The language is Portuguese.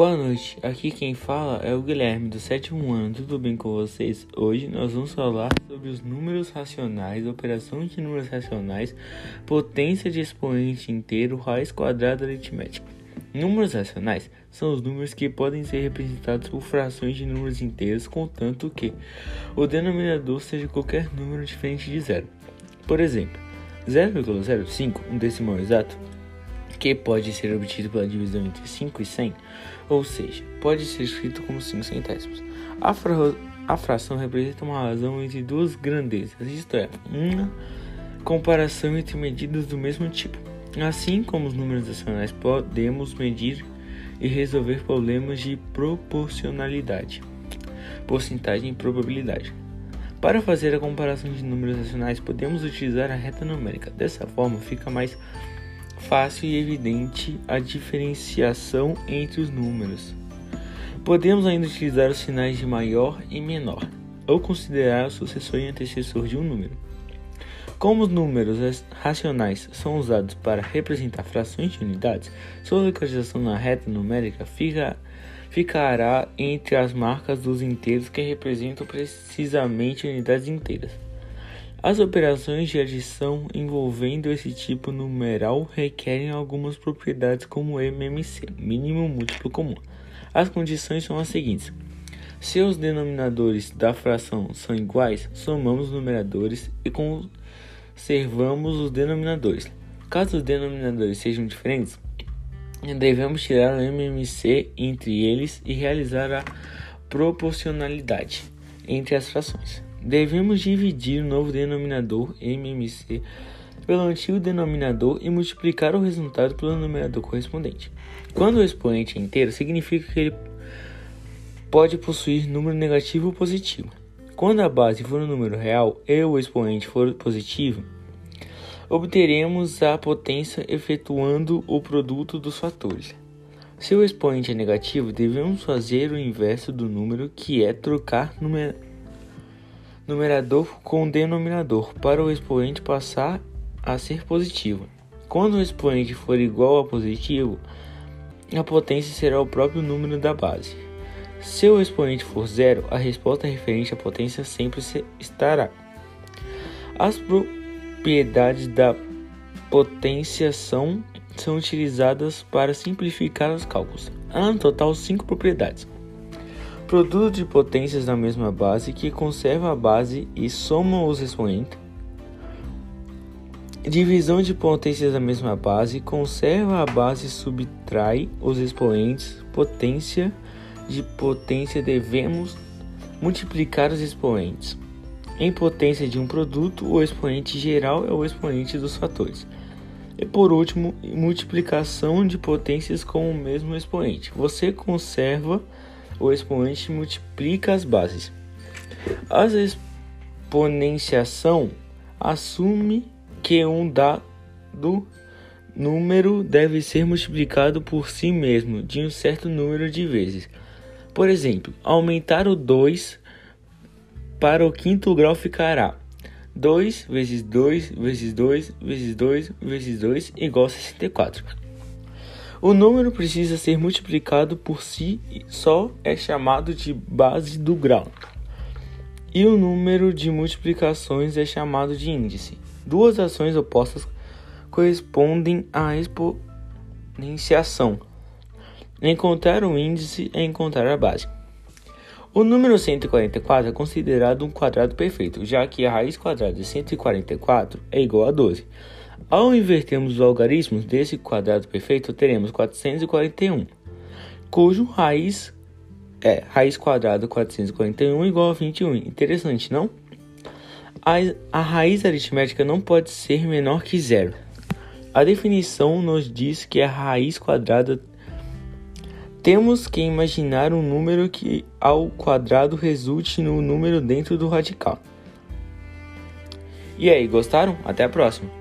Boa noite, aqui quem fala é o Guilherme do sétimo ano, tudo bem com vocês? Hoje nós vamos falar sobre os números racionais, operação de números racionais, potência de expoente inteiro, raiz quadrada aritmética. Números racionais são os números que podem ser representados por frações de números inteiros, contanto que o denominador seja qualquer número diferente de zero. Por exemplo, 0,05, um decimal exato, que pode ser obtido pela divisão entre 5 e 100, ou seja, pode ser escrito como 5 centésimos. A, fra a fração representa uma razão entre duas grandezas, isto é, uma comparação entre medidas do mesmo tipo. Assim como os números racionais, podemos medir e resolver problemas de proporcionalidade, porcentagem e probabilidade. Para fazer a comparação de números racionais, podemos utilizar a reta numérica. Dessa forma, fica mais fácil e evidente a diferenciação entre os números. Podemos ainda utilizar os sinais de maior e menor, ou considerar o sucessor e antecessor de um número. Como os números racionais são usados para representar frações de unidades, sua localização na reta numérica fica, ficará entre as marcas dos inteiros que representam precisamente unidades inteiras. As operações de adição envolvendo esse tipo numeral requerem algumas propriedades como MMC, mínimo múltiplo comum. As condições são as seguintes: se os denominadores da fração são iguais, somamos os numeradores e conservamos os denominadores. Caso os denominadores sejam diferentes, devemos tirar o MMC entre eles e realizar a proporcionalidade entre as frações. Devemos dividir o novo denominador MMC pelo antigo denominador e multiplicar o resultado pelo numerador correspondente. Quando o expoente é inteiro, significa que ele pode possuir número negativo ou positivo. Quando a base for um número real e o expoente for positivo, obteremos a potência efetuando o produto dos fatores. Se o expoente é negativo, devemos fazer o inverso do número, que é trocar número numerador com denominador para o expoente passar a ser positivo. Quando o expoente for igual a positivo, a potência será o próprio número da base. Se o expoente for zero, a resposta referente à potência sempre estará. As propriedades da potenciação são utilizadas para simplificar os cálculos. Há no total cinco propriedades. Produto de potências da mesma base que conserva a base e soma os expoentes. Divisão de potências da mesma base conserva a base e subtrai os expoentes. Potência de potência devemos multiplicar os expoentes. Em potência de um produto, o expoente geral é o expoente dos fatores. E por último, multiplicação de potências com o mesmo expoente. Você conserva o expoente multiplica as bases. A exponenciação assume que um dado número deve ser multiplicado por si mesmo de um certo número de vezes. Por exemplo, aumentar o 2 para o quinto grau ficará 2 vezes 2 vezes 2 vezes 2 vezes 2 igual a 64. O número precisa ser multiplicado por si só é chamado de base do grau. E o número de multiplicações é chamado de índice. Duas ações opostas correspondem à exponenciação. Encontrar o índice é encontrar a base. O número 144 é considerado um quadrado perfeito, já que a raiz quadrada de 144 é igual a 12. Ao invertermos os algarismos desse quadrado perfeito, teremos 441, cujo raiz é raiz quadrada 441 igual a 21. Interessante, não? A, a raiz aritmética não pode ser menor que zero. A definição nos diz que a raiz quadrada temos que imaginar um número que ao quadrado resulte no número dentro do radical. E aí, gostaram? Até a próxima!